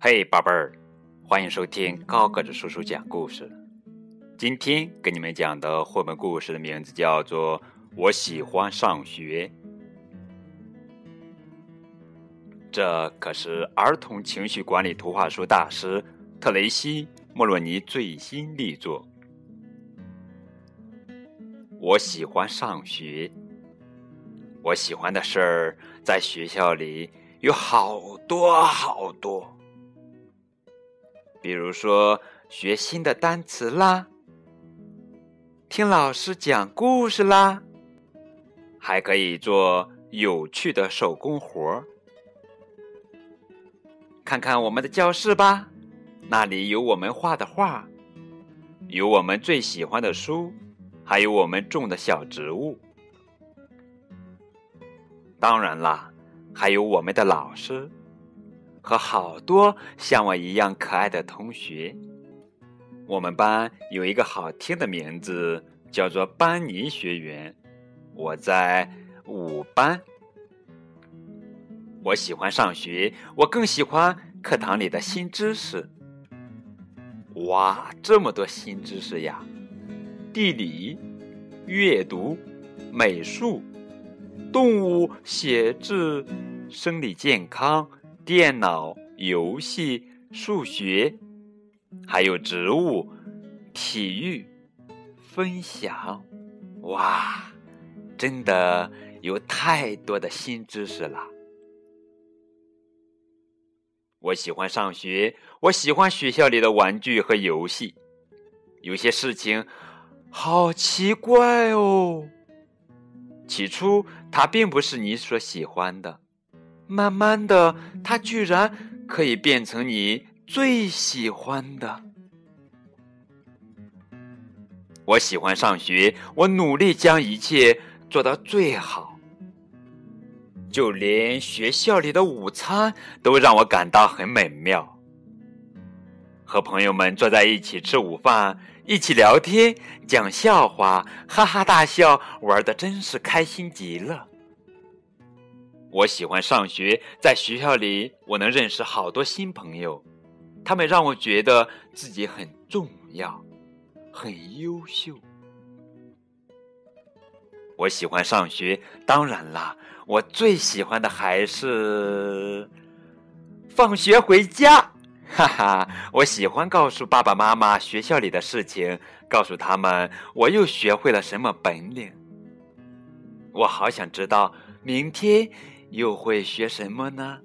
嘿，宝贝儿，欢迎收听高个子叔叔讲故事。今天给你们讲的绘本故事的名字叫做《我喜欢上学》。这可是儿童情绪管理图画书大师特雷西·莫洛尼最新力作。我喜欢上学。我喜欢的事儿在学校里有好多好多。比如说，学新的单词啦，听老师讲故事啦，还可以做有趣的手工活儿。看看我们的教室吧，那里有我们画的画，有我们最喜欢的书，还有我们种的小植物。当然啦，还有我们的老师。和好多像我一样可爱的同学。我们班有一个好听的名字，叫做班尼学园。我在五班。我喜欢上学，我更喜欢课堂里的新知识。哇，这么多新知识呀！地理、阅读、美术、动物、写字、生理健康。电脑游戏、数学，还有植物、体育、分享，哇，真的有太多的新知识了。我喜欢上学，我喜欢学校里的玩具和游戏。有些事情好奇怪哦，起初它并不是你所喜欢的。慢慢的，它居然可以变成你最喜欢的。我喜欢上学，我努力将一切做到最好，就连学校里的午餐都让我感到很美妙。和朋友们坐在一起吃午饭，一起聊天、讲笑话，哈哈大笑，玩的真是开心极了。我喜欢上学，在学校里我能认识好多新朋友，他们让我觉得自己很重要，很优秀。我喜欢上学，当然啦，我最喜欢的还是放学回家，哈哈！我喜欢告诉爸爸妈妈学校里的事情，告诉他们我又学会了什么本领。我好想知道明天。又会学什么呢？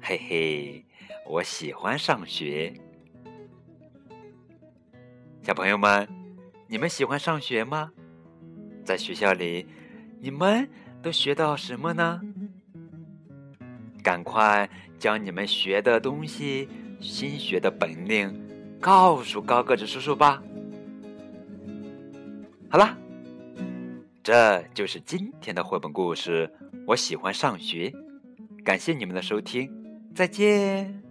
嘿嘿，我喜欢上学。小朋友们，你们喜欢上学吗？在学校里，你们都学到什么呢？赶快将你们学的东西、新学的本领告诉高个子叔叔吧。好了，这就是今天的绘本故事。我喜欢上学，感谢你们的收听，再见。